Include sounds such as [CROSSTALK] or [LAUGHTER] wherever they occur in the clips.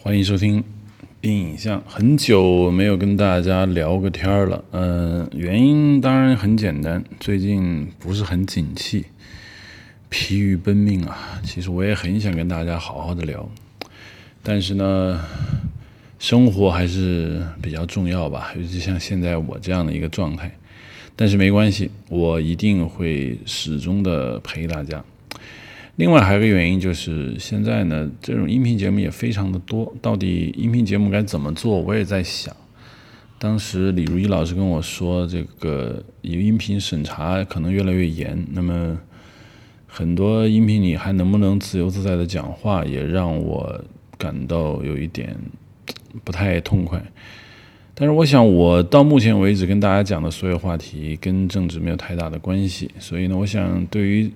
欢迎收听硬影像。很久没有跟大家聊个天儿了，嗯，原因当然很简单，最近不是很景气，疲于奔命啊。其实我也很想跟大家好好的聊，但是呢，生活还是比较重要吧，尤其像现在我这样的一个状态。但是没关系，我一定会始终的陪大家。另外还有一个原因就是，现在呢，这种音频节目也非常的多。到底音频节目该怎么做，我也在想。当时李如一老师跟我说，这个音频审查可能越来越严，那么很多音频你还能不能自由自在的讲话，也让我感到有一点不太痛快。但是我想，我到目前为止跟大家讲的所有话题跟政治没有太大的关系，所以呢，我想对于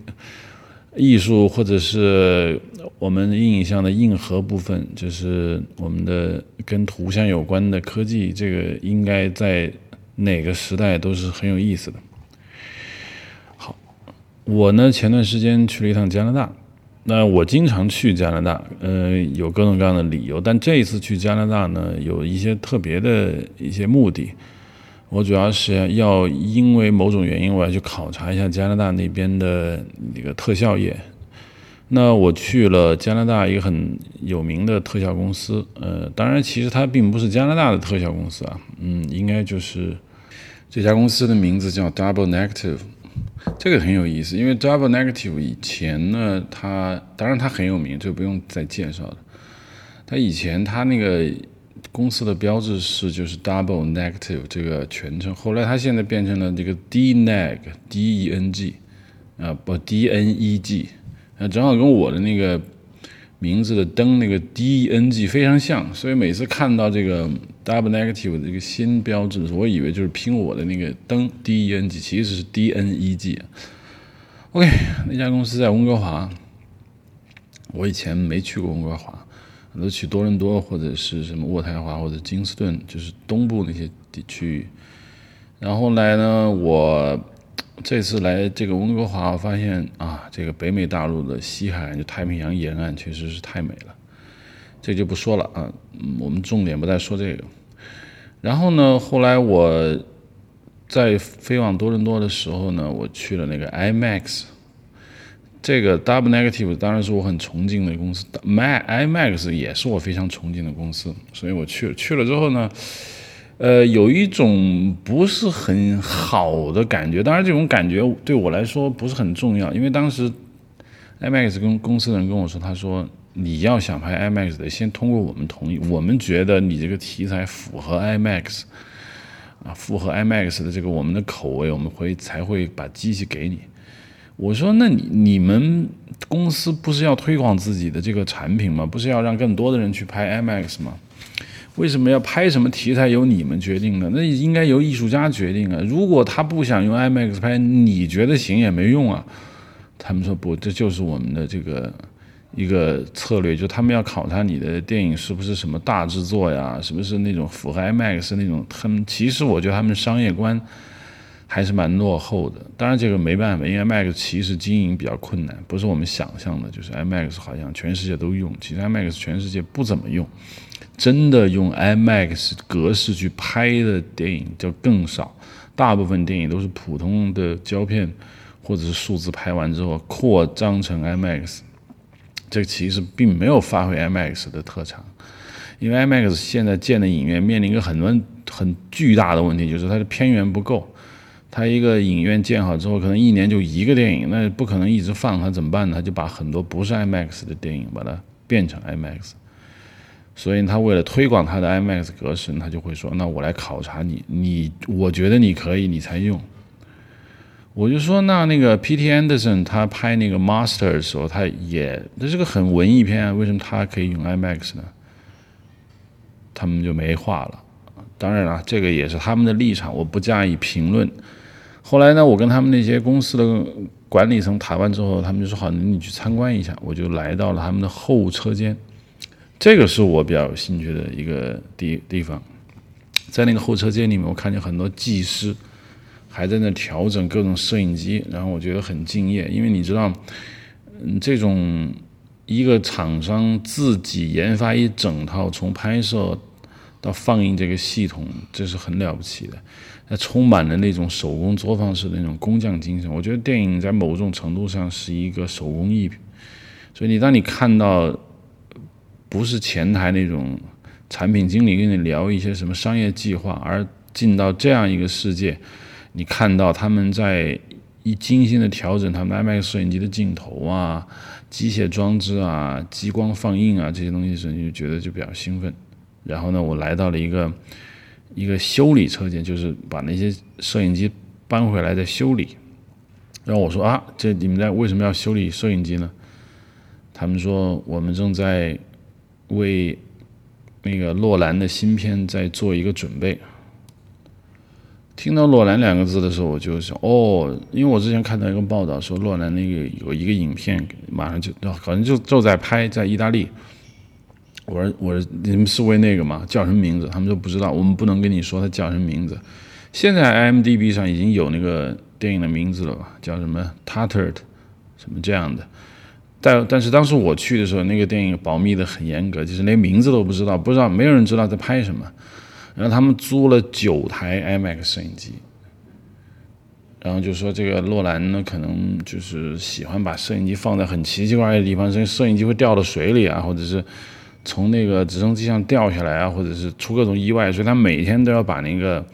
艺术或者是我们印象的硬核部分，就是我们的跟图像有关的科技，这个应该在哪个时代都是很有意思的。好，我呢前段时间去了一趟加拿大。那我经常去加拿大，呃，有各种各样的理由，但这一次去加拿大呢，有一些特别的一些目的。我主要是要因为某种原因，我要去考察一下加拿大那边的那个特效业。那我去了加拿大一个很有名的特效公司，呃，当然其实它并不是加拿大的特效公司啊，嗯，应该就是这家公司的名字叫 Double Negative。这个很有意思，因为 Double Negative 以前呢，它当然它很有名，这不用再介绍了。它以前它那个公司的标志是就是 Double Negative 这个全称，后来它现在变成了这个 D-Neg，D E N G，啊不 D N E G，啊正好跟我的那个。名字的灯那个 D E N G 非常像，所以每次看到这个 Double Negative 的这个新标志，我以为就是拼我的那个灯 D E N G，其实是 D N E G。OK，那家公司在温哥华，我以前没去过温哥华，都去多伦多或者是什么渥太华或者金斯顿，就是东部那些地区。然后来呢，我。[TSK] 这次来这个温哥华，我发现啊，这个北美大陆的西海岸，就太平洋沿岸，确实是太美了。这就不说了啊，我们重点不再说这个。然后呢，后来我在飞往多伦多的时候呢，我去了那个 IMAX，这个 Double Negative 当然是我很崇敬的公司，My IMAX 也是我非常崇敬的公司，所以我去了。去了之后呢。呃，有一种不是很好的感觉，当然这种感觉对我来说不是很重要，因为当时 IMAX 跟公司的人跟我说，他说你要想拍 IMAX 的，先通过我们同意，我们觉得你这个题材符合 IMAX，啊，符合 IMAX 的这个我们的口味，我们会才会把机器给你。我说，那你你们公司不是要推广自己的这个产品吗？不是要让更多的人去拍 IMAX 吗？为什么要拍什么题材由你们决定呢？那应该由艺术家决定啊！如果他不想用 IMAX 拍，你觉得行也没用啊。他们说不，这就是我们的这个一个策略，就他们要考察你的电影是不是什么大制作呀，是不是那种符合 IMAX 那种。他们其实我觉得他们商业观还是蛮落后的。当然这个没办法，因为 IMAX 其实经营比较困难，不是我们想象的，就是 IMAX 好像全世界都用，其实 IMAX 全世界不怎么用。真的用 IMAX 格式去拍的电影就更少，大部分电影都是普通的胶片或者是数字拍完之后扩张成 IMAX，这个其实并没有发挥 IMAX 的特长，因为 IMAX 现在建的影院面临一个很多很巨大的问题，就是它的片源不够，他一个影院建好之后，可能一年就一个电影，那不可能一直放，他怎么办呢？他就把很多不是 IMAX 的电影把它变成 IMAX。所以他为了推广他的 IMAX 格式，他就会说：“那我来考察你，你我觉得你可以，你才用。”我就说：“那那个 P.T. Anderson 他拍那个 Master 的时候，他也这是个很文艺片，为什么他可以用 IMAX 呢？”他们就没话了。当然了，这个也是他们的立场，我不加以评论。后来呢，我跟他们那些公司的管理层谈完之后，他们就说：“好，你去参观一下。”我就来到了他们的后车间。这个是我比较有兴趣的一个地地方，在那个后车间里面，我看见很多技师还在那调整各种摄影机，然后我觉得很敬业，因为你知道，嗯，这种一个厂商自己研发一整套从拍摄到放映这个系统，这是很了不起的。充满了那种手工作坊式的那种工匠精神。我觉得电影在某种程度上是一个手工艺品。所以你当你看到不是前台那种产品经理跟你聊一些什么商业计划，而进到这样一个世界，你看到他们在一精心的调整他们 IMAX 摄影机的镜头啊、机械装置啊、激光放映啊这些东西时，你就觉得就比较兴奋。然后呢，我来到了一个一个修理车间，就是把那些摄影机搬回来再修理。然后我说啊，这你们在为什么要修理摄影机呢？他们说我们正在为那个洛兰的新片在做一个准备。听到“洛兰”两个字的时候，我就想哦，因为我之前看到一个报道说，洛兰那个有一个影片马上就好像就就在拍，在意大利。我说我说你们是为那个吗？叫什么名字？他们说不知道，我们不能跟你说它叫什么名字。现在 IMDB 上已经有那个电影的名字了吧？叫什么 “Tattered”，什么这样的。但但是当时我去的时候，那个电影保密的很严格，就是连名字都不知道，不知道没有人知道在拍什么。然后他们租了九台 IMAX 摄影机，然后就说这个洛兰呢，可能就是喜欢把摄影机放在很奇奇怪怪的地方，所以摄影机会掉到水里啊，或者是从那个直升机上掉下来啊，或者是出各种意外，所以他每天都要把那个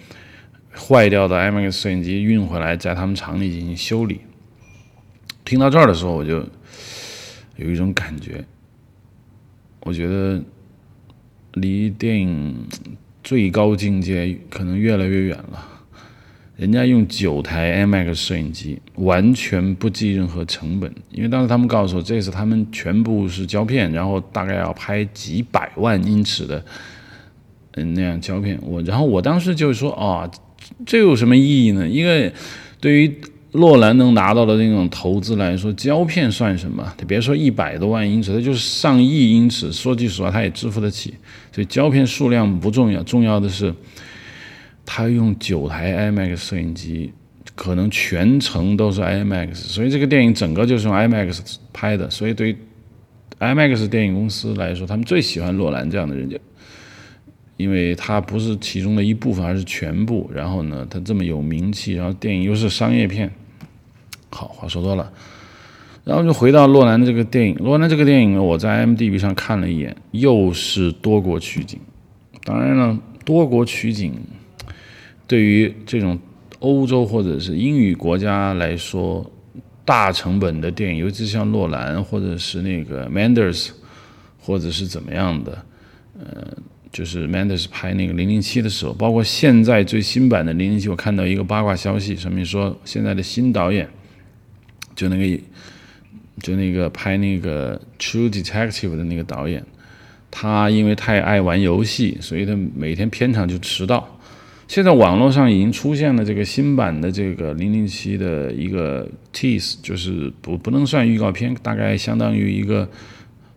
坏掉的 IMAX 摄影机运回来，在他们厂里进行修理。听到这儿的时候，我就。有一种感觉，我觉得离电影最高境界可能越来越远了。人家用九台 IMAX 摄影机，完全不计任何成本，因为当时他们告诉我，这次他们全部是胶片，然后大概要拍几百万英尺的，嗯，那样胶片。我然后我当时就说啊，这有什么意义呢？因为对于洛兰能拿到的那种投资来说，胶片算什么？他别说一百多万英尺，它就是上亿英尺。说句实话，他也支付得起。所以胶片数量不重要，重要的是他用九台 IMAX 摄影机，可能全程都是 IMAX。所以这个电影整个就是用 IMAX 拍的。所以对于 IMAX 电影公司来说，他们最喜欢洛兰这样的人家。因为他不是其中的一部分，而是全部。然后呢，他这么有名气，然后电影又是商业片。好，话说多了，然后就回到洛兰的这个电影。洛兰这个电影呢，我在 IMDB 上看了一眼，又是多国取景。当然了，多国取景对于这种欧洲或者是英语国家来说，大成本的电影，尤其像洛兰或者是那个 Manders，或者是怎么样的，呃。就是 Manders 拍那个零零七的时候，包括现在最新版的零零七，我看到一个八卦消息，上面说现在的新导演，就那个就那个拍那个 True Detective 的那个导演，他因为太爱玩游戏，所以他每天片场就迟到。现在网络上已经出现了这个新版的这个零零七的一个 tease，就是不不能算预告片，大概相当于一个。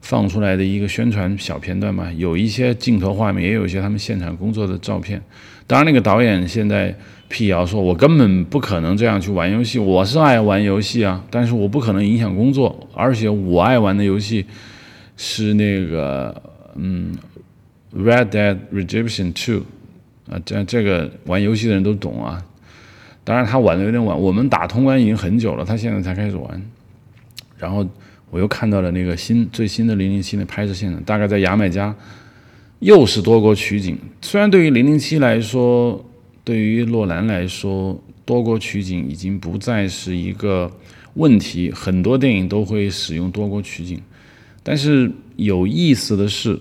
放出来的一个宣传小片段嘛，有一些镜头画面，也有一些他们现场工作的照片。当然，那个导演现在辟谣说，我根本不可能这样去玩游戏。我是爱玩游戏啊，但是我不可能影响工作。而且我爱玩的游戏是那个，嗯，《Red Dead Redemption Two》啊，这这个玩游戏的人都懂啊。当然，他玩的有点晚，我们打通关已经很久了，他现在才开始玩，然后。我又看到了那个新最新的零零七的拍摄现场，大概在牙买加，又是多国取景。虽然对于零零七来说，对于洛兰来说，多国取景已经不再是一个问题，很多电影都会使用多国取景。但是有意思的是，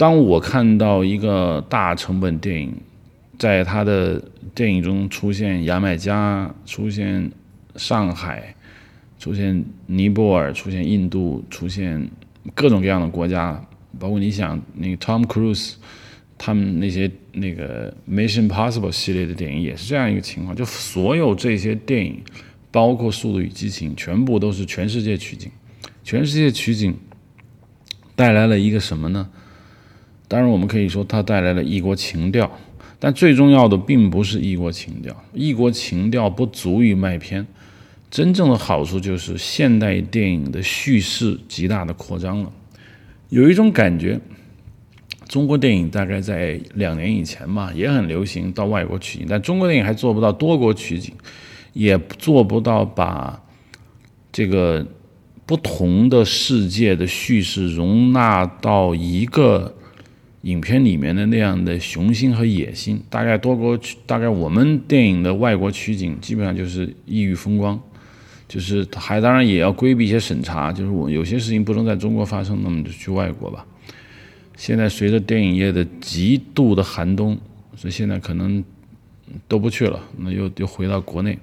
当我看到一个大成本电影，在他的电影中出现牙买加，出现上海。出现尼泊尔，出现印度，出现各种各样的国家，包括你想那个 Tom Cruise，他们那些那个 Mission Possible 系列的电影也是这样一个情况，就所有这些电影，包括《速度与激情》，全部都是全世界取景，全世界取景带来了一个什么呢？当然，我们可以说它带来了异国情调，但最重要的并不是异国情调，异国情调不足以卖片。真正的好处就是现代电影的叙事极大的扩张了。有一种感觉，中国电影大概在两年以前嘛，也很流行到外国取景，但中国电影还做不到多国取景，也做不到把这个不同的世界的叙事容纳到一个。影片里面的那样的雄心和野心，大概多国大概我们电影的外国取景基本上就是异域风光，就是还当然也要规避一些审查，就是我有些事情不能在中国发生，那么就去外国吧。现在随着电影业的极度的寒冬，所以现在可能都不去了，那又又回到国内。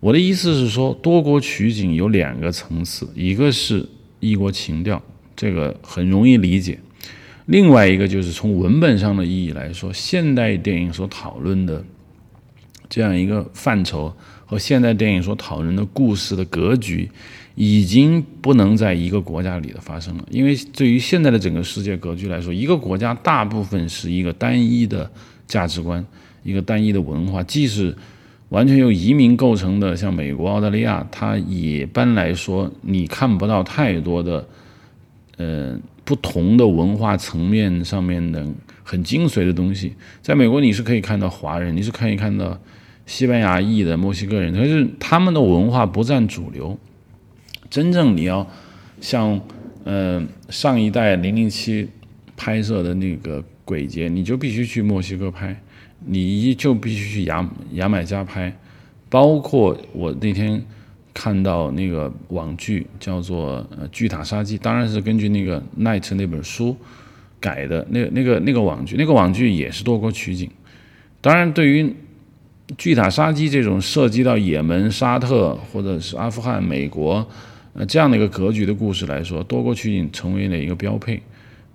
我的意思是说，多国取景有两个层次，一个是异国情调，这个很容易理解。另外一个就是从文本上的意义来说，现代电影所讨论的这样一个范畴和现代电影所讨论的故事的格局，已经不能在一个国家里的发生了。因为对于现在的整个世界格局来说，一个国家大部分是一个单一的价值观，一个单一的文化，即使完全由移民构成的，像美国、澳大利亚，它一般来说你看不到太多的，嗯。不同的文化层面上面的很精髓的东西，在美国你是可以看到华人，你是可以看到西班牙裔的墨西哥人，可是他们的文化不占主流。真正你要像呃上一代零零七拍摄的那个鬼节，你就必须去墨西哥拍，你就必须去牙牙买加拍，包括我那天。看到那个网剧叫做《呃巨塔杀机》，当然是根据那个奈特那本书改的。那那个那个网剧，那个网剧也是多国取景。当然，对于《巨塔杀机》这种涉及到也门、沙特或者是阿富汗、美国呃这样的一个格局的故事来说，多国取景成为了一个标配。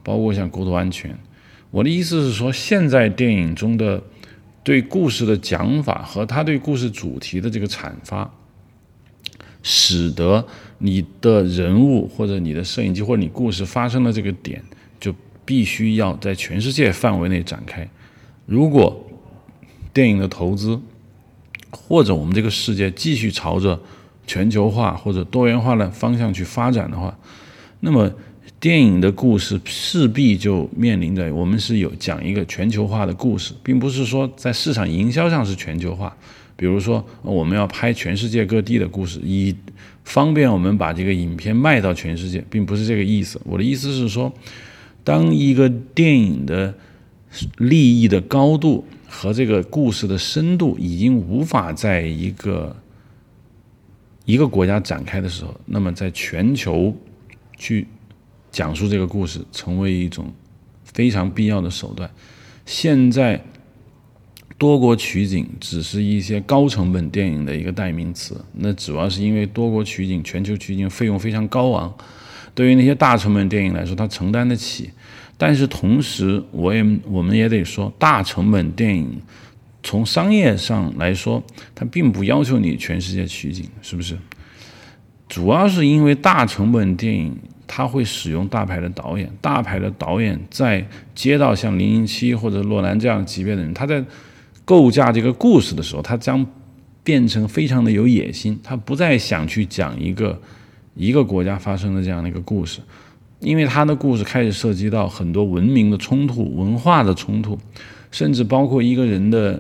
包括像《国土安全》，我的意思是说，现在电影中的对故事的讲法和他对故事主题的这个阐发。使得你的人物或者你的摄影机或者你故事发生的这个点，就必须要在全世界范围内展开。如果电影的投资或者我们这个世界继续朝着全球化或者多元化的方向去发展的话，那么电影的故事势必就面临着我们是有讲一个全球化的故事，并不是说在市场营销上是全球化。比如说，我们要拍全世界各地的故事，以方便我们把这个影片卖到全世界，并不是这个意思。我的意思是说，当一个电影的利益的高度和这个故事的深度已经无法在一个一个国家展开的时候，那么在全球去讲述这个故事，成为一种非常必要的手段。现在。多国取景只是一些高成本电影的一个代名词，那主要是因为多国取景、全球取景费用非常高昂，对于那些大成本电影来说，它承担得起。但是同时，我也我们也得说，大成本电影从商业上来说，它并不要求你全世界取景，是不是？主要是因为大成本电影它会使用大牌的导演，大牌的导演在接到像《零零七》或者洛兰这样级别的人，他在。构架这个故事的时候，他将变成非常的有野心，他不再想去讲一个一个国家发生的这样的一个故事，因为他的故事开始涉及到很多文明的冲突、文化的冲突，甚至包括一个人的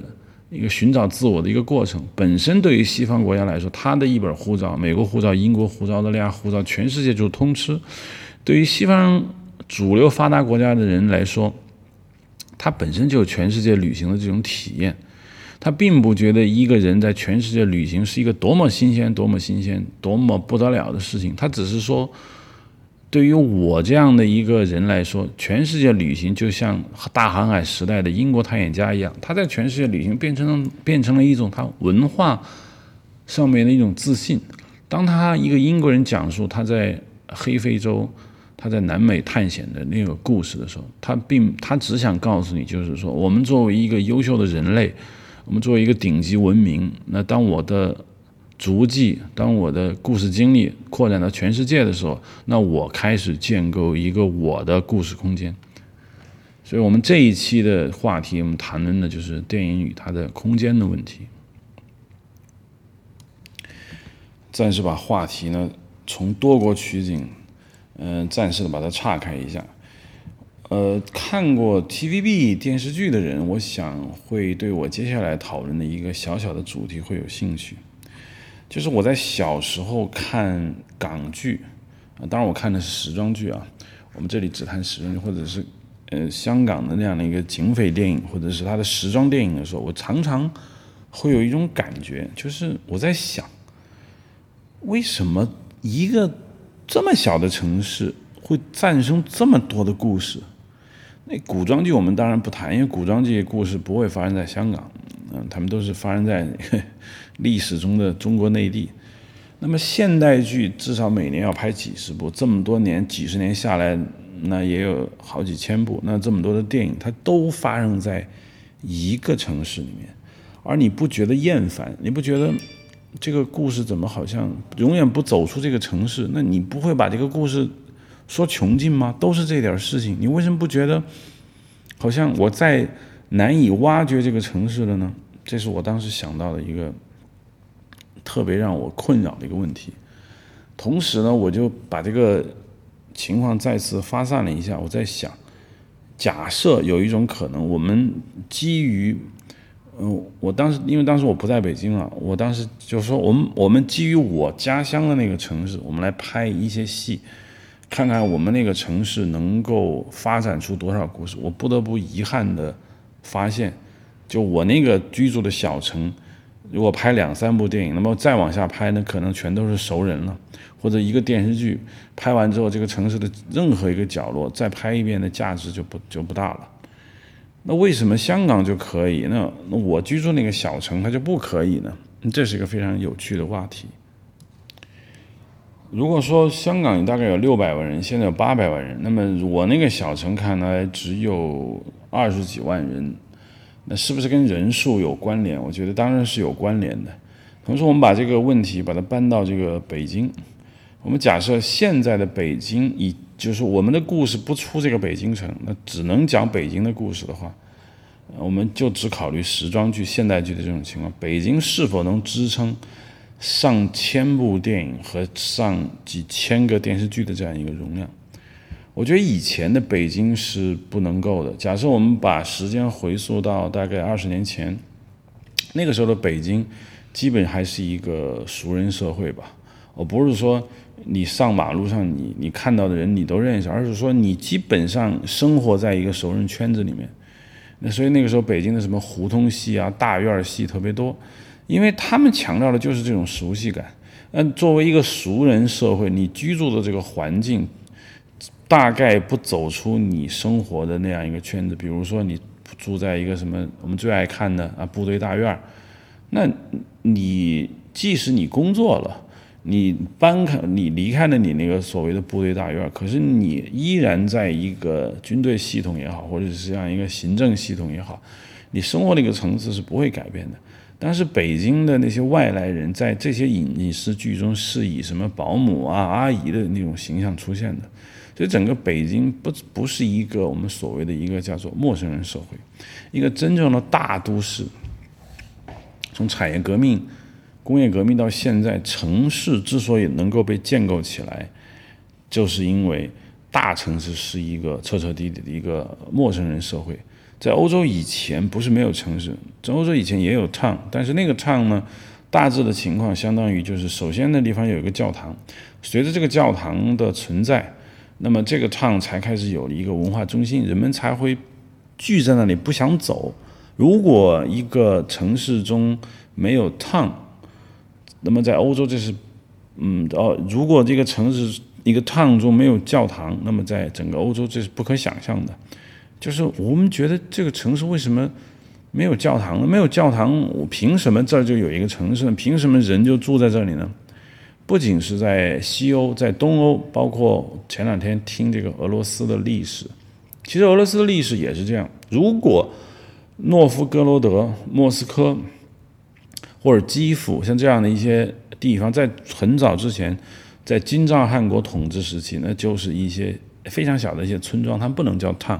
一个寻找自我的一个过程。本身对于西方国家来说，他的一本护照，美国护照、英国护照、澳大利亚护照，全世界就通吃。对于西方主流发达国家的人来说，他本身就是全世界旅行的这种体验，他并不觉得一个人在全世界旅行是一个多么新鲜、多么新鲜、多么不得了的事情。他只是说，对于我这样的一个人来说，全世界旅行就像大航海时代的英国探险家一样，他在全世界旅行变成变成了一种他文化上面的一种自信。当他一个英国人讲述他在黑非洲。他在南美探险的那个故事的时候，他并他只想告诉你，就是说，我们作为一个优秀的人类，我们作为一个顶级文明，那当我的足迹，当我的故事经历扩展到全世界的时候，那我开始建构一个我的故事空间。所以，我们这一期的话题，我们谈论的就是电影与它的空间的问题。暂时把话题呢从多国取景，嗯，暂时的把它岔开一下。呃，看过 TVB 电视剧的人，我想会对我接下来讨论的一个小小的主题会有兴趣。就是我在小时候看港剧，啊，当然我看的是时装剧啊。我们这里只谈时装剧，或者是呃香港的那样的一个警匪电影，或者是他的时装电影的时候，我常常会有一种感觉，就是我在想，为什么一个这么小的城市会诞生这么多的故事？那古装剧我们当然不谈，因为古装剧故事不会发生在香港，嗯，他们都是发生在 [LAUGHS] 历史中的中国内地。那么现代剧至少每年要拍几十部，这么多年几十年下来，那也有好几千部。那这么多的电影，它都发生在一个城市里面，而你不觉得厌烦？你不觉得这个故事怎么好像永远不走出这个城市？那你不会把这个故事？说穷尽吗？都是这点事情，你为什么不觉得好像我再难以挖掘这个城市了呢？这是我当时想到的一个特别让我困扰的一个问题。同时呢，我就把这个情况再次发散了一下。我在想，假设有一种可能，我们基于嗯，我当时因为当时我不在北京啊，我当时就说，我们我们基于我家乡的那个城市，我们来拍一些戏。看看我们那个城市能够发展出多少故事，我不得不遗憾的发现，就我那个居住的小城，如果拍两三部电影，那么再往下拍，那可能全都是熟人了，或者一个电视剧拍完之后，这个城市的任何一个角落再拍一遍的价值就不就不大了。那为什么香港就可以？那那我居住那个小城它就不可以呢？这是一个非常有趣的话题。如果说香港大概有六百万人，现在有八百万人，那么我那个小城看来只有二十几万人，那是不是跟人数有关联？我觉得当然是有关联的。同时，我们把这个问题把它搬到这个北京，我们假设现在的北京以就是我们的故事不出这个北京城，那只能讲北京的故事的话，我们就只考虑时装剧、现代剧的这种情况，北京是否能支撑？上千部电影和上几千个电视剧的这样一个容量，我觉得以前的北京是不能够的。假设我们把时间回溯到大概二十年前，那个时候的北京基本还是一个熟人社会吧。我不是说你上马路上你你看到的人你都认识，而是说你基本上生活在一个熟人圈子里面。那所以那个时候北京的什么胡同戏啊、大院戏特别多。因为他们强调的就是这种熟悉感。嗯，作为一个熟人社会，你居住的这个环境，大概不走出你生活的那样一个圈子。比如说，你住在一个什么我们最爱看的啊部队大院，那你即使你工作了，你搬开，你离开了你那个所谓的部队大院，可是你依然在一个军队系统也好，或者是这样一个行政系统也好，你生活的一个层次是不会改变的。但是北京的那些外来人在这些影视剧中是以什么保姆啊、阿姨的那种形象出现的，所以整个北京不不是一个我们所谓的一个叫做陌生人社会，一个真正的大都市。从产业革命、工业革命到现在，城市之所以能够被建构起来，就是因为大城市是一个彻彻底底的一个陌生人社会。在欧洲以前不是没有城市，在欧洲以前也有 town，但是那个 town 呢，大致的情况相当于就是，首先那地方有一个教堂，随着这个教堂的存在，那么这个 town 才开始有了一个文化中心，人们才会聚在那里不想走。如果一个城市中没有 town，那么在欧洲这是，嗯哦，如果这个城市一个 town 中没有教堂，那么在整个欧洲这是不可想象的。就是我们觉得这个城市为什么没有教堂呢？没有教堂，我凭什么这儿就有一个城市呢？凭什么人就住在这里呢？不仅是在西欧，在东欧，包括前两天听这个俄罗斯的历史，其实俄罗斯的历史也是这样。如果诺夫哥罗德、莫斯科或者基辅像这样的一些地方，在很早之前，在金帐汗国统治时期，那就是一些非常小的一些村庄，它不能叫 town。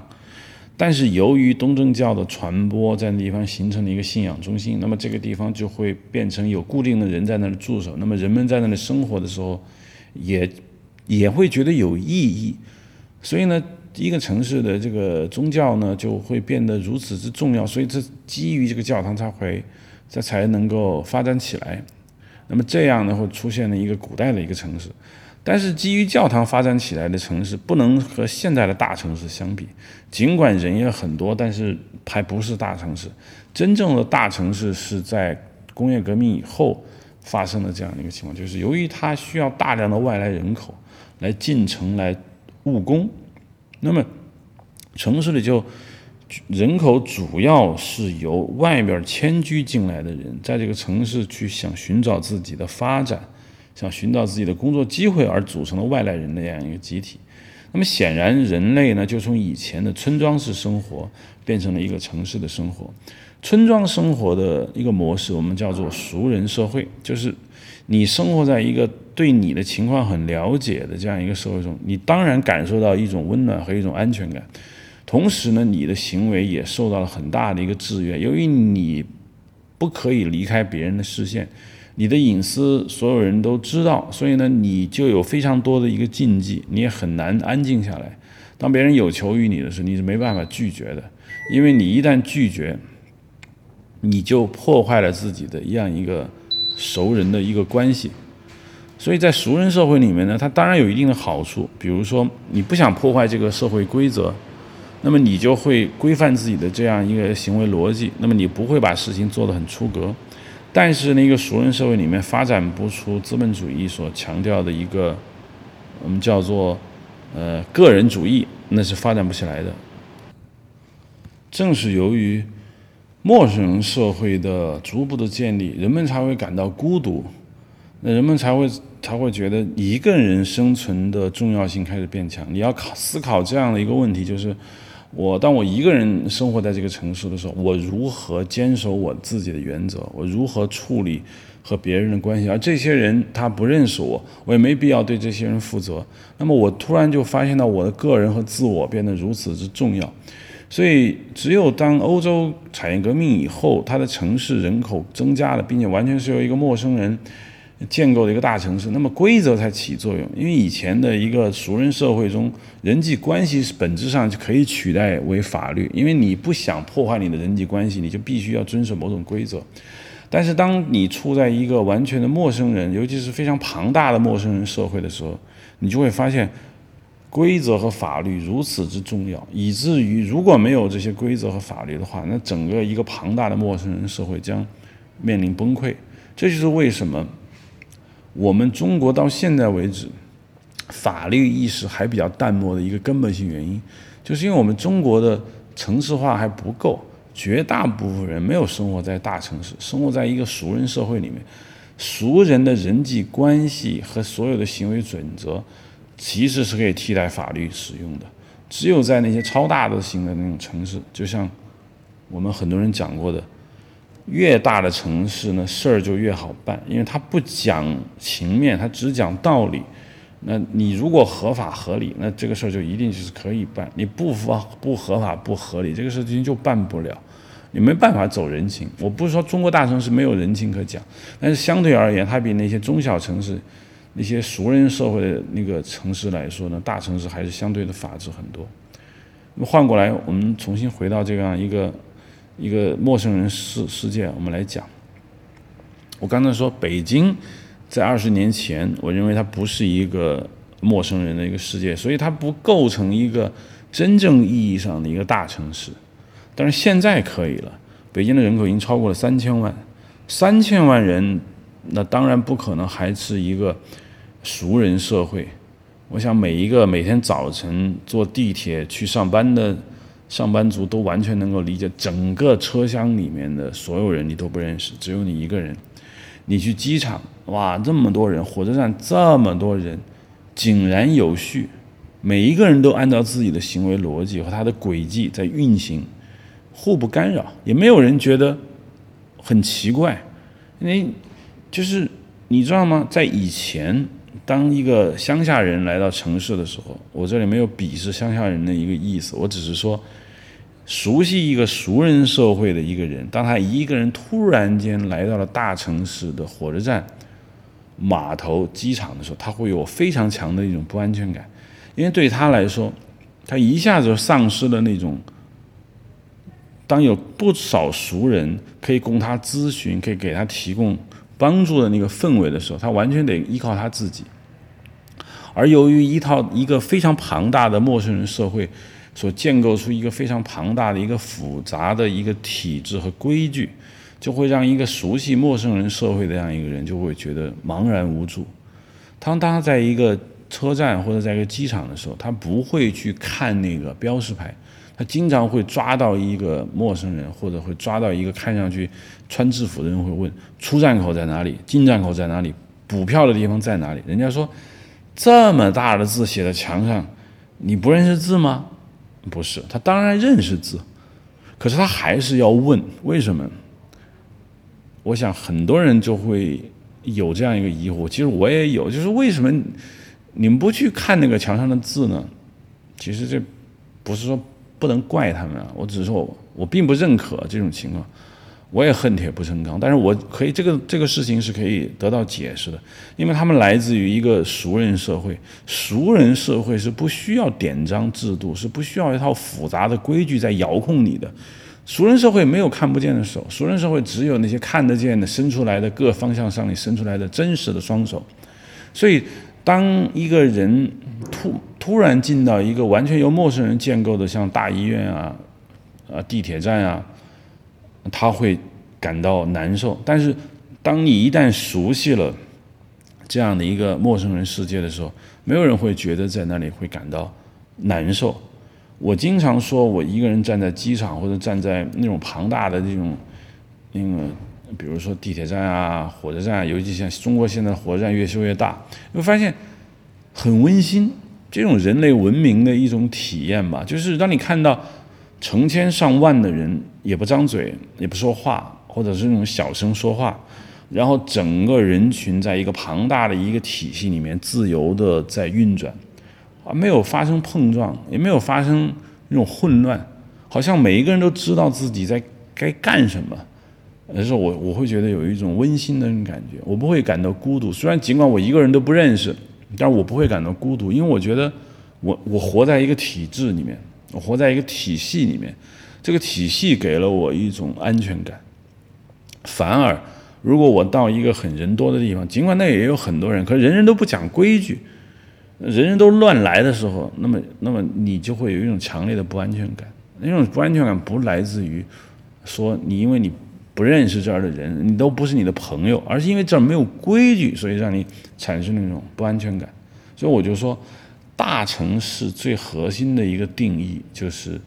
但是由于东正教的传播，在那地方形成了一个信仰中心，那么这个地方就会变成有固定的人在那里驻守。那么人们在那里生活的时候，也也会觉得有意义。所以呢，一个城市的这个宗教呢，就会变得如此之重要。所以这基于这个教堂才会，这才能够发展起来。那么这样呢，会出现了一个古代的一个城市。但是基于教堂发展起来的城市，不能和现在的大城市相比。尽管人也很多，但是还不是大城市。真正的大城市是在工业革命以后发生的这样的一个情况，就是由于它需要大量的外来人口来进城来务工，那么城市里就人口主要是由外面迁居进来的人，在这个城市去想寻找自己的发展。想寻找自己的工作机会而组成的外来人的这样一个集体，那么显然人类呢就从以前的村庄式生活变成了一个城市的生活。村庄生活的一个模式，我们叫做熟人社会，就是你生活在一个对你的情况很了解的这样一个社会中，你当然感受到一种温暖和一种安全感，同时呢，你的行为也受到了很大的一个制约，由于你不可以离开别人的视线。你的隐私所有人都知道，所以呢，你就有非常多的一个禁忌，你也很难安静下来。当别人有求于你的时候，你是没办法拒绝的，因为你一旦拒绝，你就破坏了自己的一样一个熟人的一个关系。所以在熟人社会里面呢，它当然有一定的好处，比如说你不想破坏这个社会规则，那么你就会规范自己的这样一个行为逻辑，那么你不会把事情做得很出格。但是那个熟人社会里面发展不出资本主义所强调的一个，我们叫做呃个人主义，那是发展不起来的。正是由于陌生人社会的逐步的建立，人们才会感到孤独，那人们才会才会觉得一个人生存的重要性开始变强。你要考思考这样的一个问题，就是。我当我一个人生活在这个城市的时候，我如何坚守我自己的原则？我如何处理和别人的关系？而这些人他不认识我，我也没必要对这些人负责。那么我突然就发现到我的个人和自我变得如此之重要。所以，只有当欧洲产业革命以后，它的城市人口增加了，并且完全是由一个陌生人。建构的一个大城市，那么规则才起作用。因为以前的一个熟人社会中，人际关系本质上就可以取代为法律。因为你不想破坏你的人际关系，你就必须要遵守某种规则。但是当你处在一个完全的陌生人，尤其是非常庞大的陌生人社会的时候，你就会发现规则和法律如此之重要，以至于如果没有这些规则和法律的话，那整个一个庞大的陌生人社会将面临崩溃。这就是为什么。我们中国到现在为止，法律意识还比较淡漠的一个根本性原因，就是因为我们中国的城市化还不够，绝大部分人没有生活在大城市，生活在一个熟人社会里面，熟人的人际关系和所有的行为准则，其实是可以替代法律使用的。只有在那些超大的型的那种城市，就像我们很多人讲过的。越大的城市呢，事儿就越好办，因为它不讲情面，它只讲道理。那你如果合法合理，那这个事儿就一定就是可以办；你不法不合法不合理，这个事情就办不了。你没办法走人情。我不是说中国大城市没有人情可讲，但是相对而言，它比那些中小城市、那些熟人社会的那个城市来说呢，大城市还是相对的法治很多。那么换过来，我们重新回到这样一个。一个陌生人世世界，我们来讲。我刚才说北京在二十年前，我认为它不是一个陌生人的一个世界，所以它不构成一个真正意义上的一个大城市。但是现在可以了，北京的人口已经超过了三千万，三千万人，那当然不可能还是一个熟人社会。我想每一个每天早晨坐地铁去上班的。上班族都完全能够理解，整个车厢里面的所有人你都不认识，只有你一个人。你去机场，哇，这么多人；火车站这么多人，井然有序，每一个人都按照自己的行为逻辑和他的轨迹在运行，互不干扰，也没有人觉得很奇怪。因为就是你知道吗？在以前，当一个乡下人来到城市的时候，我这里没有鄙视乡下人的一个意思，我只是说。熟悉一个熟人社会的一个人，当他一个人突然间来到了大城市的火车站、码头、机场的时候，他会有非常强的一种不安全感，因为对他来说，他一下子丧失了那种。当有不少熟人可以供他咨询，可以给他提供帮助的那个氛围的时候，他完全得依靠他自己。而由于一套一个非常庞大的陌生人社会所建构出一个非常庞大的一个复杂的一个体制和规矩，就会让一个熟悉陌生人社会的这样一个人就会觉得茫然无助。当他在一个车站或者在一个机场的时候，他不会去看那个标识牌。他经常会抓到一个陌生人，或者会抓到一个看上去穿制服的人，会问出站口在哪里，进站口在哪里，补票的地方在哪里？人家说这么大的字写在墙上，你不认识字吗？不是，他当然认识字，可是他还是要问，为什么？我想很多人就会有这样一个疑惑，其实我也有，就是为什么你们不去看那个墙上的字呢？其实这不是说。不能怪他们啊！我只是说我我并不认可这种情况，我也恨铁不成钢。但是我可以这个这个事情是可以得到解释的，因为他们来自于一个熟人社会，熟人社会是不需要典章制度，是不需要一套复杂的规矩在遥控你的。熟人社会没有看不见的手，熟人社会只有那些看得见的伸出来的各方向上你伸出来的真实的双手，所以。当一个人突突然进到一个完全由陌生人建构的，像大医院啊、啊地铁站啊，他会感到难受。但是，当你一旦熟悉了这样的一个陌生人世界的时候，没有人会觉得在那里会感到难受。我经常说，我一个人站在机场或者站在那种庞大的这种那个。比如说地铁站啊、火车站，尤其像中国现在火车站越修越大，你会发现很温馨，这种人类文明的一种体验吧。就是当你看到成千上万的人也不张嘴、也不说话，或者是那种小声说话，然后整个人群在一个庞大的一个体系里面自由的在运转，啊，没有发生碰撞，也没有发生那种混乱，好像每一个人都知道自己在该干什么。而是我我会觉得有一种温馨的那种感觉，我不会感到孤独。虽然尽管我一个人都不认识，但是我不会感到孤独，因为我觉得我我活在一个体制里面，我活在一个体系里面，这个体系给了我一种安全感。反而，如果我到一个很人多的地方，尽管那也有很多人，可是人人都不讲规矩，人人都乱来的时候，那么那么你就会有一种强烈的不安全感。那种不安全感不来自于说你因为你。不认识这儿的人，你都不是你的朋友，而是因为这儿没有规矩，所以让你产生那种不安全感。所以我就说，大城市最核心的一个定义，就是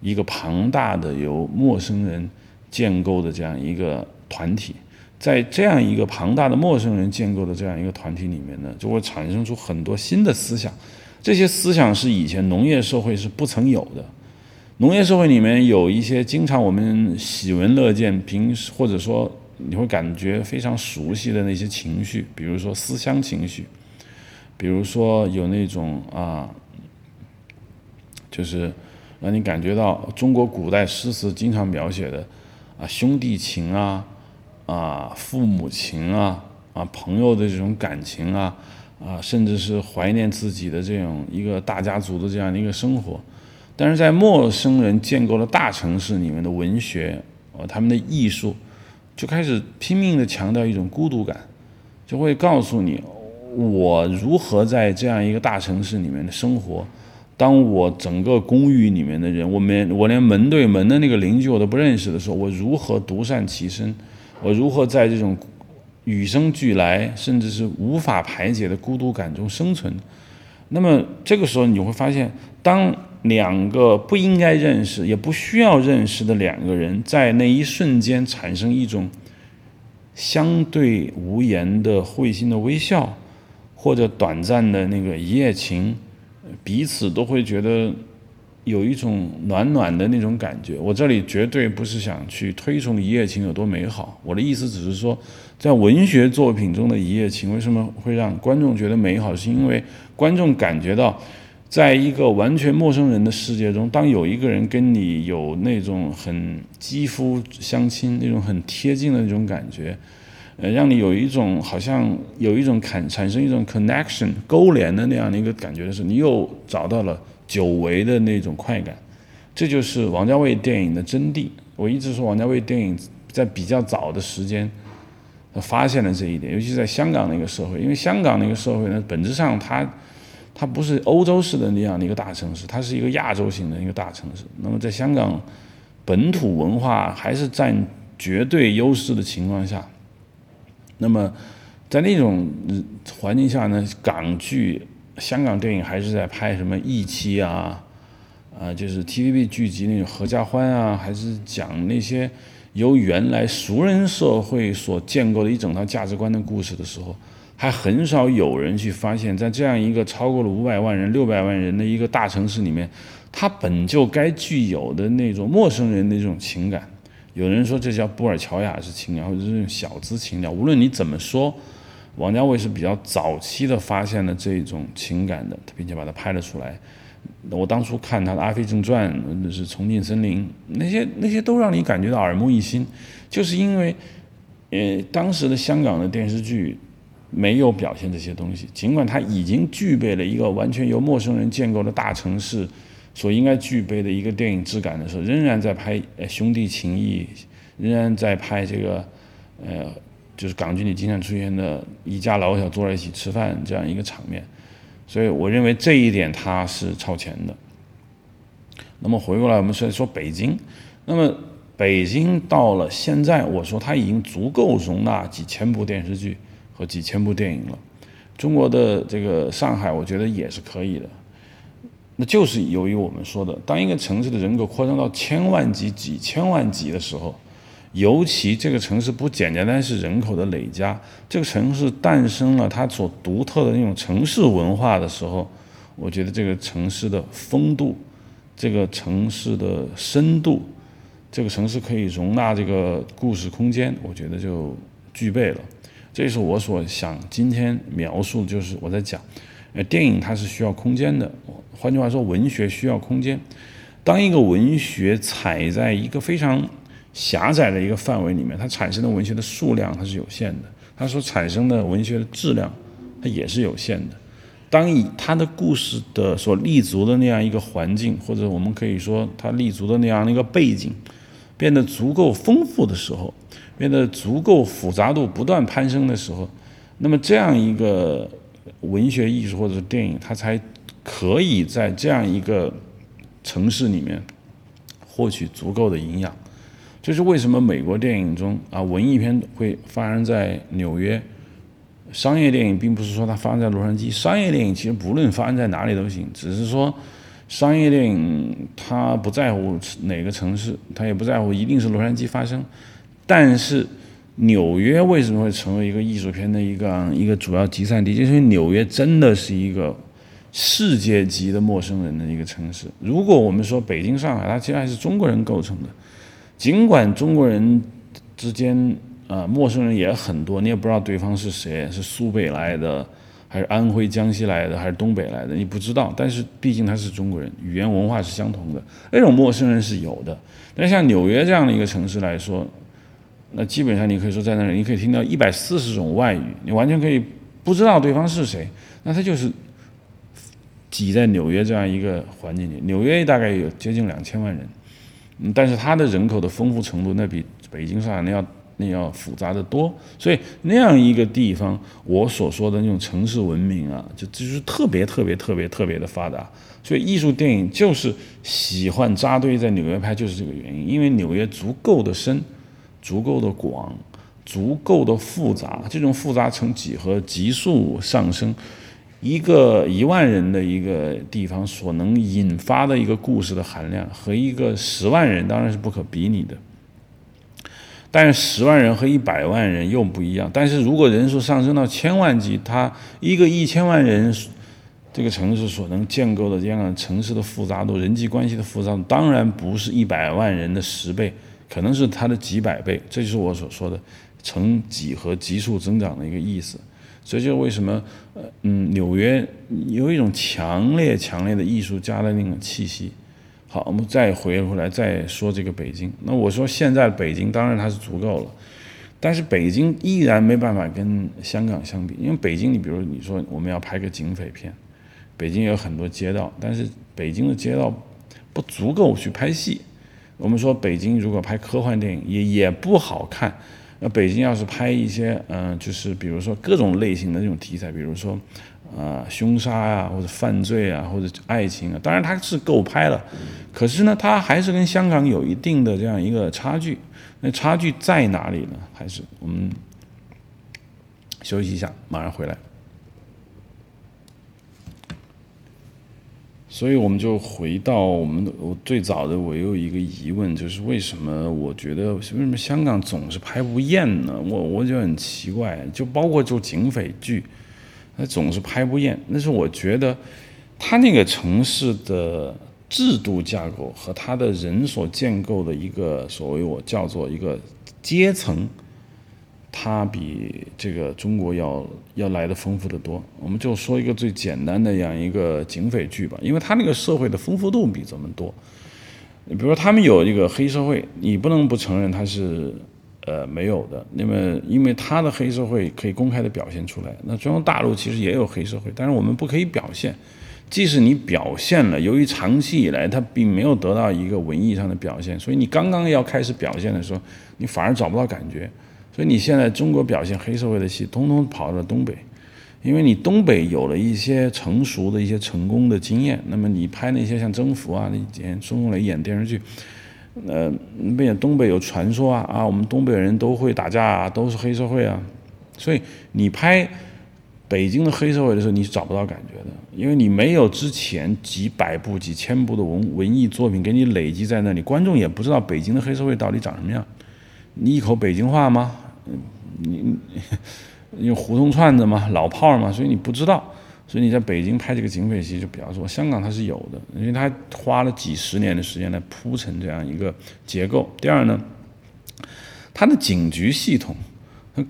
一个庞大的由陌生人建构的这样一个团体。在这样一个庞大的陌生人建构的这样一个团体里面呢，就会产生出很多新的思想。这些思想是以前农业社会是不曾有的。农业社会里面有一些经常我们喜闻乐见、平时或者说你会感觉非常熟悉的那些情绪，比如说思乡情绪，比如说有那种啊，就是让你感觉到中国古代诗词经常描写的啊兄弟情啊啊父母情啊啊朋友的这种感情啊啊，甚至是怀念自己的这种一个大家族的这样的一个生活。但是在陌生人建构了大城市里面的文学，呃，他们的艺术，就开始拼命的强调一种孤独感，就会告诉你，我如何在这样一个大城市里面的生活。当我整个公寓里面的人，我连我连门对门的那个邻居我都不认识的时候，我如何独善其身？我如何在这种与生俱来，甚至是无法排解的孤独感中生存？那么这个时候你会发现，当两个不应该认识也不需要认识的两个人，在那一瞬间产生一种相对无言的会心的微笑，或者短暂的那个一夜情，彼此都会觉得有一种暖暖的那种感觉。我这里绝对不是想去推崇一夜情有多美好，我的意思只是说，在文学作品中的一夜情为什么会让观众觉得美好，是因为观众感觉到。在一个完全陌生人的世界中，当有一个人跟你有那种很肌肤相亲、那种很贴近的那种感觉，呃，让你有一种好像有一种产产生一种 connection 勾连的那样的一个感觉的时候，你又找到了久违的那种快感。这就是王家卫电影的真谛。我一直说，王家卫电影在比较早的时间发现了这一点，尤其在香港那个社会，因为香港那个社会呢，本质上它。它不是欧洲式的那样的一个大城市，它是一个亚洲型的一个大城市。那么在香港，本土文化还是占绝对优势的情况下，那么在那种环境下呢，港剧、香港电影还是在拍什么义妻啊，啊，就是 TVB 剧集那种合家欢啊，还是讲那些由原来熟人社会所建构的一整套价值观的故事的时候。还很少有人去发现，在这样一个超过了五百万人、六百万人的一个大城市里面，它本就该具有的那种陌生人的这种情感。有人说这叫布尔乔亚式情调，或者这种小资情调。无论你怎么说，王家卫是比较早期的发现了这种情感的，并且把它拍了出来。我当初看他的《阿飞正传》，那是《重庆森林》，那些那些都让你感觉到耳目一新，就是因为，呃，当时的香港的电视剧。没有表现这些东西，尽管它已经具备了一个完全由陌生人建构的大城市所应该具备的一个电影质感的时候，仍然在拍兄弟情谊，仍然在拍这个呃，就是港剧里经常出现的一家老小坐在一起吃饭这样一个场面，所以我认为这一点它是超前的。那么回过来，我们说说北京，那么北京到了现在，我说它已经足够容纳几千部电视剧。和几千部电影了，中国的这个上海，我觉得也是可以的。那就是由于我们说的，当一个城市的人口扩张到千万级、几千万级的时候，尤其这个城市不简简单是人口的累加，这个城市诞生了它所独特的那种城市文化的时候，我觉得这个城市的风度、这个城市的深度、这个城市可以容纳这个故事空间，我觉得就具备了。这是我所想今天描述，就是我在讲，呃，电影它是需要空间的，换句话说，文学需要空间。当一个文学踩在一个非常狭窄的一个范围里面，它产生的文学的数量它是有限的，它所产生的文学的质量它也是有限的。当以它的故事的所立足的那样一个环境，或者我们可以说它立足的那样的一个背景，变得足够丰富的时候。变得足够复杂度不断攀升的时候，那么这样一个文学艺术或者是电影，它才可以在这样一个城市里面获取足够的营养。这是为什么美国电影中啊，文艺片会发生在纽约，商业电影并不是说它发生在洛杉矶。商业电影其实不论发生在哪里都行，只是说商业电影它不在乎哪个城市，它也不在乎一定是洛杉矶发生。但是，纽约为什么会成为一个艺术片的一个一个主要集散地？就是因为纽约真的是一个世界级的陌生人的一个城市。如果我们说北京、上海，它其实还是中国人构成的。尽管中国人之间啊，陌生人也很多，你也不知道对方是谁，是苏北来的，还是安徽、江西来的，还是东北来的，你不知道。但是毕竟他是中国人，语言文化是相同的，那种陌生人是有的。但像纽约这样的一个城市来说，那基本上你可以说在那里，你可以听到一百四十种外语，你完全可以不知道对方是谁。那他就是挤在纽约这样一个环境里，纽约大概有接近两千万人，但是它的人口的丰富程度，那比北京、上海那要那要复杂的多。所以那样一个地方，我所说的那种城市文明啊，就就是特别特别特别特别的发达。所以艺术电影就是喜欢扎堆在纽约拍，就是这个原因，因为纽约足够的深。足够的广，足够的复杂，这种复杂呈几何急速上升，一个一万人的一个地方所能引发的一个故事的含量，和一个十万人当然是不可比拟的。但是十万人和一百万人又不一样。但是如果人数上升到千万级，它一个一千万人这个城市所能建构的这样的城市的复杂度、人际关系的复杂度，当然不是一百万人的十倍。可能是它的几百倍，这就是我所说的呈几何急速增长的一个意思。所以就为什么，呃，嗯，纽约有一种强烈、强烈的艺术家的那种气息。好，我们再回回来再说这个北京。那我说现在北京当然它是足够了，但是北京依然没办法跟香港相比，因为北京你比如你说我们要拍个警匪片，北京有很多街道，但是北京的街道不足够去拍戏。我们说北京如果拍科幻电影也也不好看。那北京要是拍一些，嗯，就是比如说各种类型的这种题材，比如说，啊，凶杀啊，或者犯罪啊，或者爱情啊，当然它是够拍了，可是呢，它还是跟香港有一定的这样一个差距。那差距在哪里呢？还是我们休息一下，马上回来。所以我们就回到我们的我最早的我有一个疑问，就是为什么我觉得为什么香港总是拍不厌呢？我我就很奇怪，就包括就警匪剧，它总是拍不厌。那是我觉得，它那个城市的制度架构和它的人所建构的一个所谓我叫做一个阶层。它比这个中国要要来的丰富的多。我们就说一个最简单的这样一个警匪剧吧，因为它那个社会的丰富度比咱们多。你比如说他们有一个黑社会，你不能不承认它是呃没有的。那么因为它的黑社会可以公开的表现出来，那中国大陆其实也有黑社会，但是我们不可以表现。即使你表现了，由于长期以来它并没有得到一个文艺上的表现，所以你刚刚要开始表现的时候，你反而找不到感觉。所以你现在中国表现黑社会的戏，通通跑到东北，因为你东北有了一些成熟的一些成功的经验。那么你拍那些像征服啊，那演孙红雷演电视剧，呃，并且东北有传说啊啊，我们东北人都会打架，啊，都是黑社会啊。所以你拍北京的黑社会的时候，你是找不到感觉的，因为你没有之前几百部、几千部的文文艺作品给你累积在那里，观众也不知道北京的黑社会到底长什么样。你一口北京话吗？你用 [LAUGHS] 胡同串子嘛，老炮儿嘛，所以你不知道，所以你在北京拍这个警匪戏就比较多。香港它是有的，因为它花了几十年的时间来铺成这样一个结构。第二呢，它的警局系统，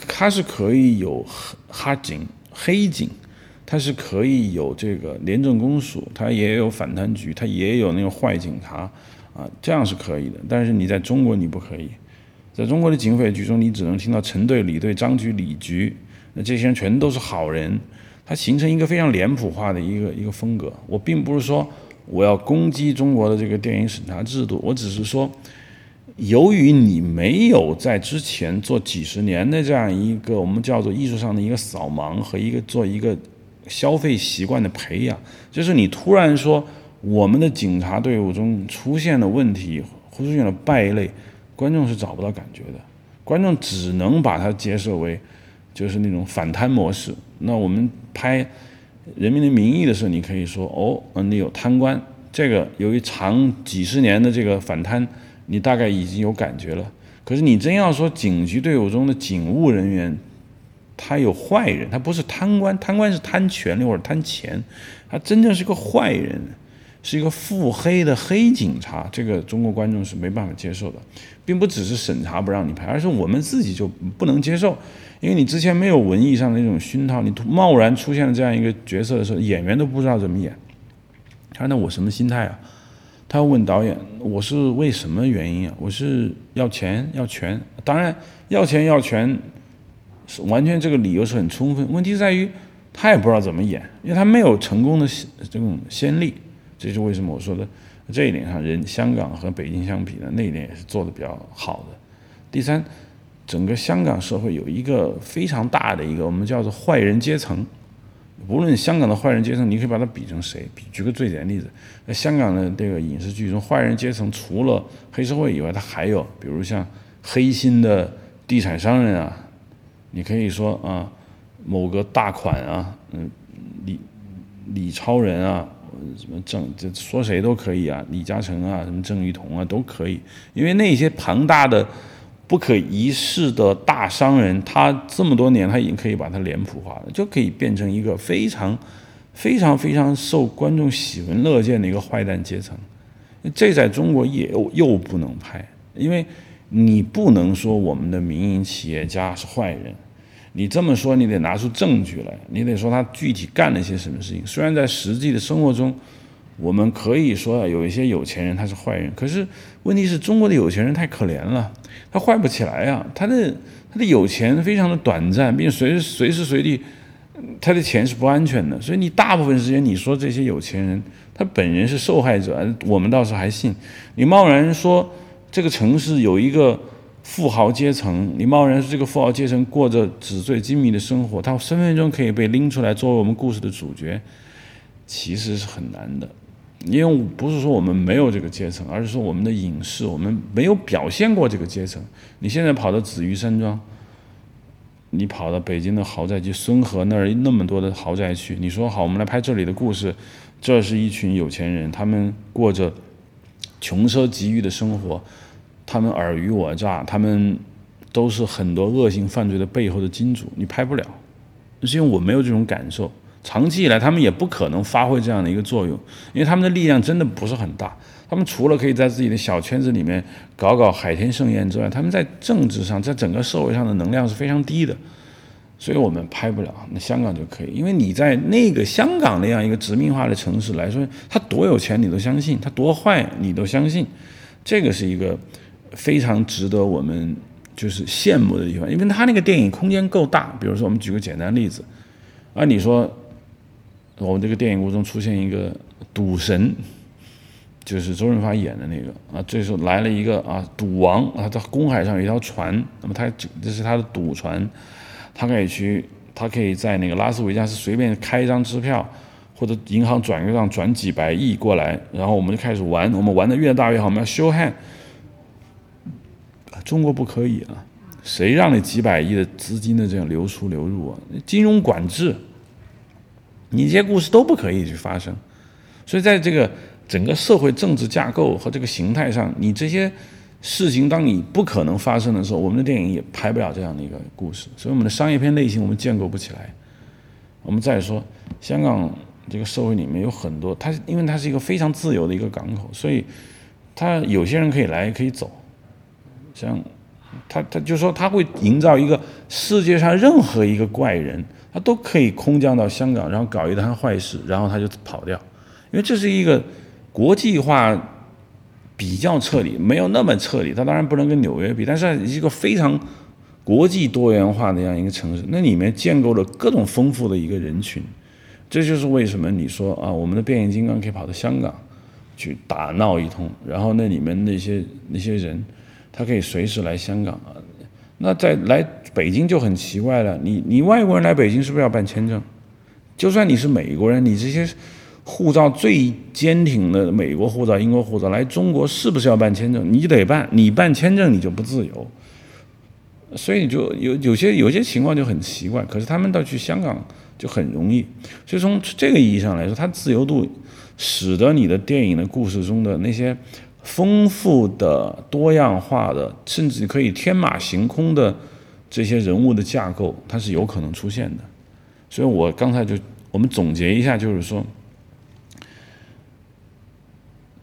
它是可以有哈警、黑警，它是可以有这个廉政公署，它也有反贪局，它也有那个坏警察啊，这样是可以的。但是你在中国你不可以。在中国的警匪剧中，你只能听到陈队、李队、张局、李局，那这些人全都是好人，他形成一个非常脸谱化的一个一个风格。我并不是说我要攻击中国的这个电影审查制度，我只是说，由于你没有在之前做几十年的这样一个我们叫做艺术上的一个扫盲和一个做一个消费习惯的培养，就是你突然说我们的警察队伍中出现了问题，出现了败类。观众是找不到感觉的，观众只能把它接受为，就是那种反贪模式。那我们拍《人民的名义》的时候，你可以说哦，嗯，你有贪官，这个由于长几十年的这个反贪，你大概已经有感觉了。可是你真要说警局队伍中的警务人员，他有坏人，他不是贪官，贪官是贪权力或者贪钱，他真正是个坏人。是一个腹黑的黑警察，这个中国观众是没办法接受的，并不只是审查不让你拍，而是我们自己就不能接受，因为你之前没有文艺上的那种熏陶，你贸然出现了这样一个角色的时候，演员都不知道怎么演。他说：“那我什么心态啊？”他问导演：“我是为什么原因啊？我是要钱要权？当然要钱要权，是完全这个理由是很充分。问题在于他也不知道怎么演，因为他没有成功的这种先例。”这是为什么我说的这一点上，人香港和北京相比呢，那一点也是做的比较好的。第三，整个香港社会有一个非常大的一个我们叫做坏人阶层。无论香港的坏人阶层，你可以把它比成谁？比举个最简单例子，在香港的这个影视剧中，坏人阶层除了黑社会以外，它还有比如像黑心的地产商人啊，你可以说啊，某个大款啊，嗯，李李超人啊。什么郑，这说谁都可以啊，李嘉诚啊，什么郑裕彤啊，都可以。因为那些庞大的、不可一世的大商人，他这么多年他已经可以把他脸谱化了，就可以变成一个非常、非常、非常受观众喜闻乐见的一个坏蛋阶层。这在中国也又不能拍，因为你不能说我们的民营企业家是坏人，你这么说，你得拿出证据来，你得说他具体干了些什么事情。虽然在实际的生活中，我们可以说有一些有钱人他是坏人，可是问题是中国的有钱人太可怜了，他坏不起来啊。他的他的有钱非常的短暂，并随时随时随地，他的钱是不安全的。所以你大部分时间你说这些有钱人，他本人是受害者，我们倒是还信。你贸然说这个城市有一个。富豪阶层，你贸然说这个富豪阶层过着纸醉金迷的生活，他分分钟可以被拎出来作为我们故事的主角，其实是很难的。因为不是说我们没有这个阶层，而是说我们的影视我们没有表现过这个阶层。你现在跑到紫玉山庄，你跑到北京的豪宅区孙河那儿那么多的豪宅区，你说好，我们来拍这里的故事，这是一群有钱人，他们过着穷奢极欲的生活。他们尔虞我诈，他们都是很多恶性犯罪的背后的金主，你拍不了，是因为我没有这种感受。长期以来，他们也不可能发挥这样的一个作用，因为他们的力量真的不是很大。他们除了可以在自己的小圈子里面搞搞海天盛宴之外，他们在政治上，在整个社会上的能量是非常低的，所以我们拍不了。那香港就可以，因为你在那个香港那样一个殖民化的城市来说，他多有钱你都相信，他多坏你都相信，这个是一个。非常值得我们就是羡慕的地方，因为他那个电影空间够大。比如说，我们举个简单例子，啊，你说我们这个电影中出现一个赌神，就是周润发演的那个啊，这时候来了一个啊赌王啊，在公海上有一条船，那么他这是他的赌船，他可以去，他可以在那个拉斯维加斯随便开一张支票，或者银行转个账转几百亿过来，然后我们就开始玩，我们玩的越大越好，我们要 show hand。中国不可以啊！谁让你几百亿的资金的这样流出流入啊？金融管制，你这些故事都不可以去发生。所以在这个整个社会政治架构和这个形态上，你这些事情当你不可能发生的时候，我们的电影也拍不了这样的一个故事。所以我们的商业片类型我们建构不起来。我们再说，香港这个社会里面有很多，它因为它是一个非常自由的一个港口，所以它有些人可以来可以走。像他，他就说他会营造一个世界上任何一个怪人，他都可以空降到香港，然后搞一摊坏事，然后他就跑掉，因为这是一个国际化比较彻底，没有那么彻底。他当然不能跟纽约比，但是一个非常国际多元化的这样一个城市，那里面建构了各种丰富的一个人群。这就是为什么你说啊，我们的变形金刚可以跑到香港去打闹一通，然后那里面那些那些人。他可以随时来香港啊，那在来北京就很奇怪了。你你外国人来北京是不是要办签证？就算你是美国人，你这些护照最坚挺的美国护照、英国护照来中国是不是要办签证？你得办，你办签证你就不自由。所以就有有些有些情况就很奇怪。可是他们到去香港就很容易。所以从这个意义上来说，它自由度使得你的电影的故事中的那些。丰富的、多样化的，甚至可以天马行空的这些人物的架构，它是有可能出现的。所以我刚才就我们总结一下，就是说，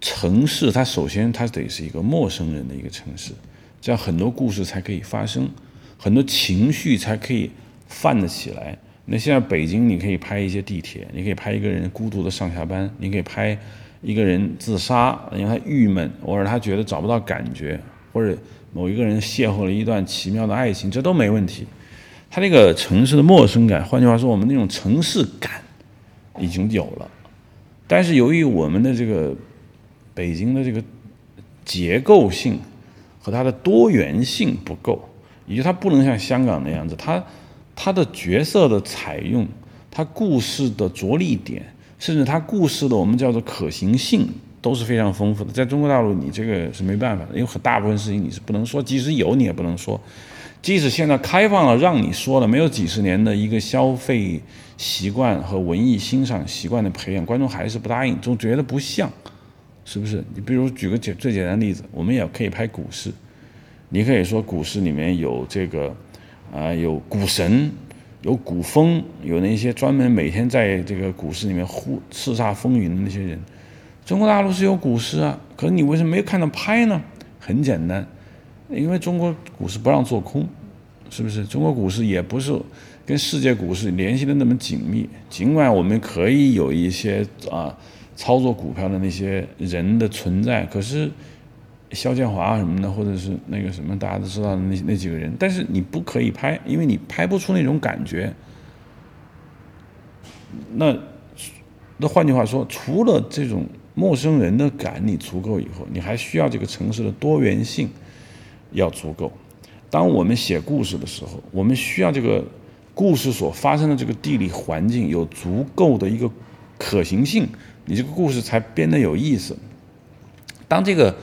城市它首先它得是一个陌生人的一个城市，这样很多故事才可以发生，很多情绪才可以泛得起来。那现在北京，你可以拍一些地铁，你可以拍一个人孤独的上下班，你可以拍。一个人自杀，因为他郁闷，或者他觉得找不到感觉，或者某一个人邂逅了一段奇妙的爱情，这都没问题。他那个城市的陌生感，换句话说，我们那种城市感已经有了。但是由于我们的这个北京的这个结构性和它的多元性不够，以及它不能像香港那样子，它它的角色的采用，它故事的着力点。甚至它故事的我们叫做可行性都是非常丰富的，在中国大陆你这个是没办法的，因为很大部分事情你是不能说，即使有你也不能说。即使现在开放了让你说了，没有几十年的一个消费习惯和文艺欣赏习惯的培养，观众还是不答应，总觉得不像，是不是？你比如举个简最简单的例子，我们也可以拍股市，你可以说股市里面有这个啊有股神。有股风，有那些专门每天在这个股市里面呼叱咤风云的那些人。中国大陆是有股市啊，可是你为什么没有看到拍呢？很简单，因为中国股市不让做空，是不是？中国股市也不是跟世界股市联系的那么紧密。尽管我们可以有一些啊操作股票的那些人的存在，可是肖建华什么的，或者是那个什么大家都知道的那那几个人，但是你不可以拍，因为你拍不出那种感觉。那那换句话说，除了这种陌生人的感你足够以后，你还需要这个城市的多元性要足够。当我们写故事的时候，我们需要这个故事所发生的这个地理环境有足够的一个可行性，你这个故事才变得有意思。当这个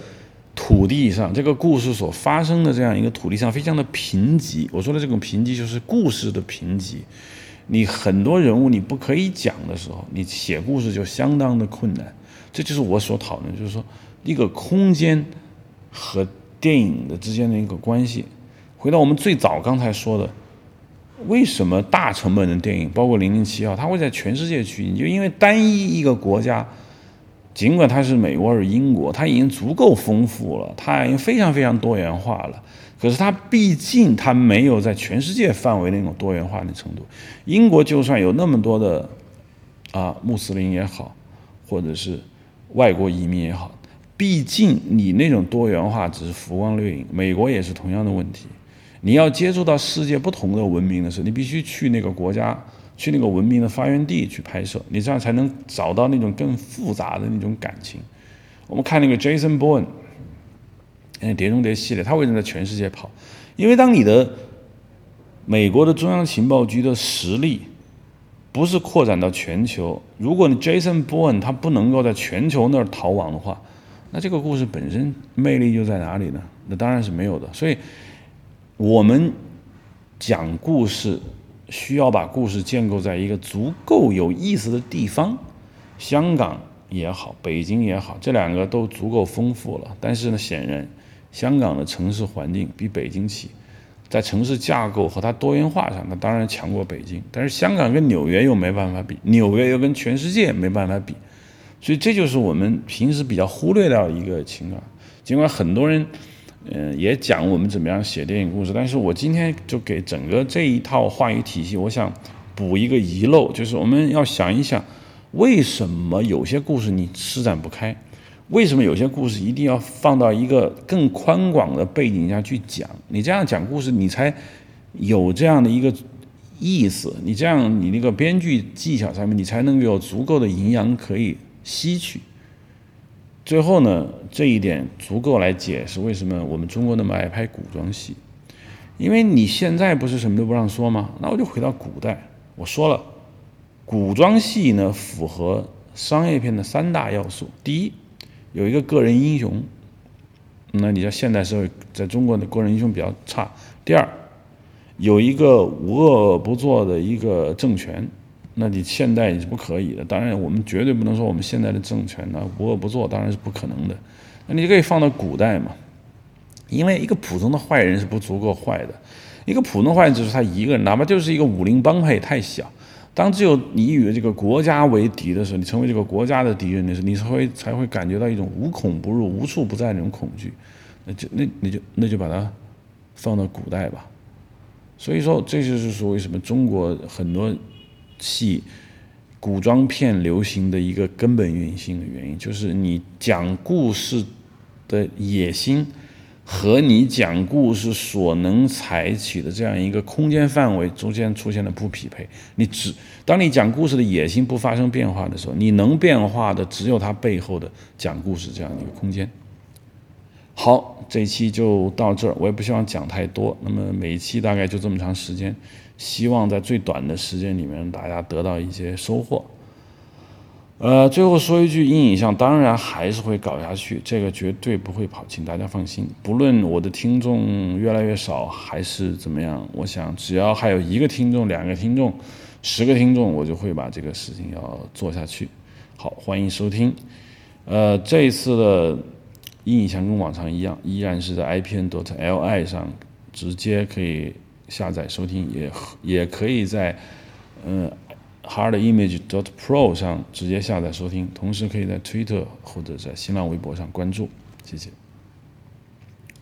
土地上这个故事所发生的这样一个土地上非常的贫瘠，我说的这种贫瘠就是故事的贫瘠。你很多人物你不可以讲的时候，你写故事就相当的困难。这就是我所讨论，就是说一个空间和电影的之间的一个关系。回到我们最早刚才说的，为什么大成本的电影，包括《零零七》啊，它会在全世界取景？就因为单一一个国家，尽管它是美国或者英国，它已经足够丰富了，它已经非常非常多元化了。可是它毕竟它没有在全世界范围那种多元化的程度。英国就算有那么多的啊穆斯林也好，或者是外国移民也好，毕竟你那种多元化只是浮光掠影。美国也是同样的问题。你要接触到世界不同的文明的时候，你必须去那个国家，去那个文明的发源地去拍摄，你这样才能找到那种更复杂的那种感情。我们看那个 Jason Bourne，嗯，碟中谍系列，他为什么在全世界跑？因为当你的美国的中央情报局的实力不是扩展到全球，如果你 Jason Bourne 他不能够在全球那儿逃亡的话，那这个故事本身魅力就在哪里呢？那当然是没有的。所以。我们讲故事需要把故事建构在一个足够有意思的地方，香港也好，北京也好，这两个都足够丰富了。但是呢，显然香港的城市环境比北京起，在城市架构和它多元化上，那当然强过北京。但是香港跟纽约又没办法比，纽约又跟全世界没办法比，所以这就是我们平时比较忽略掉的一个情况。尽管很多人。嗯，也讲我们怎么样写电影故事，但是我今天就给整个这一套话语体系，我想补一个遗漏，就是我们要想一想，为什么有些故事你施展不开？为什么有些故事一定要放到一个更宽广的背景下去讲？你这样讲故事，你才有这样的一个意思，你这样你那个编剧技巧上面，你才能有足够的营养可以吸取。最后呢，这一点足够来解释为什么我们中国那么爱拍古装戏，因为你现在不是什么都不让说吗？那我就回到古代，我说了，古装戏呢符合商业片的三大要素：第一，有一个个人英雄，那你在现代社会在中国的个人英雄比较差；第二，有一个无恶不作的一个政权。那你现代是不可以的，当然我们绝对不能说我们现在的政权呢无恶不作，当然是不可能的。那你可以放到古代嘛？因为一个普通的坏人是不足够坏的，一个普通坏人就是他一个人，哪怕就是一个武林帮派也太小。当只有你与这个国家为敌的时候，你成为这个国家的敌人的时候，你才会才会感觉到一种无孔不入、无处不在那种恐惧。那就那你就那就把它放到古代吧。所以说，这就是说为什么中国很多。戏古装片流行的一个根本原因的原因，就是你讲故事的野心和你讲故事所能采取的这样一个空间范围中间出现了不匹配。你只当你讲故事的野心不发生变化的时候，你能变化的只有它背后的讲故事这样一个空间。好，这一期就到这儿，我也不希望讲太多。那么每一期大概就这么长时间。希望在最短的时间里面，大家得到一些收获。呃，最后说一句，阴影像当然还是会搞下去，这个绝对不会跑，请大家放心。不论我的听众越来越少还是怎么样，我想只要还有一个听众、两个听众、十个听众，我就会把这个事情要做下去。好，欢迎收听。呃，这一次的阴影像跟往常一样，依然是在 IPN.DOT.LI 上直接可以。下载收听也也可以在嗯 hardimage.dot.pro 上直接下载收听，同时可以在 Twitter 或者在新浪微博上关注，谢谢。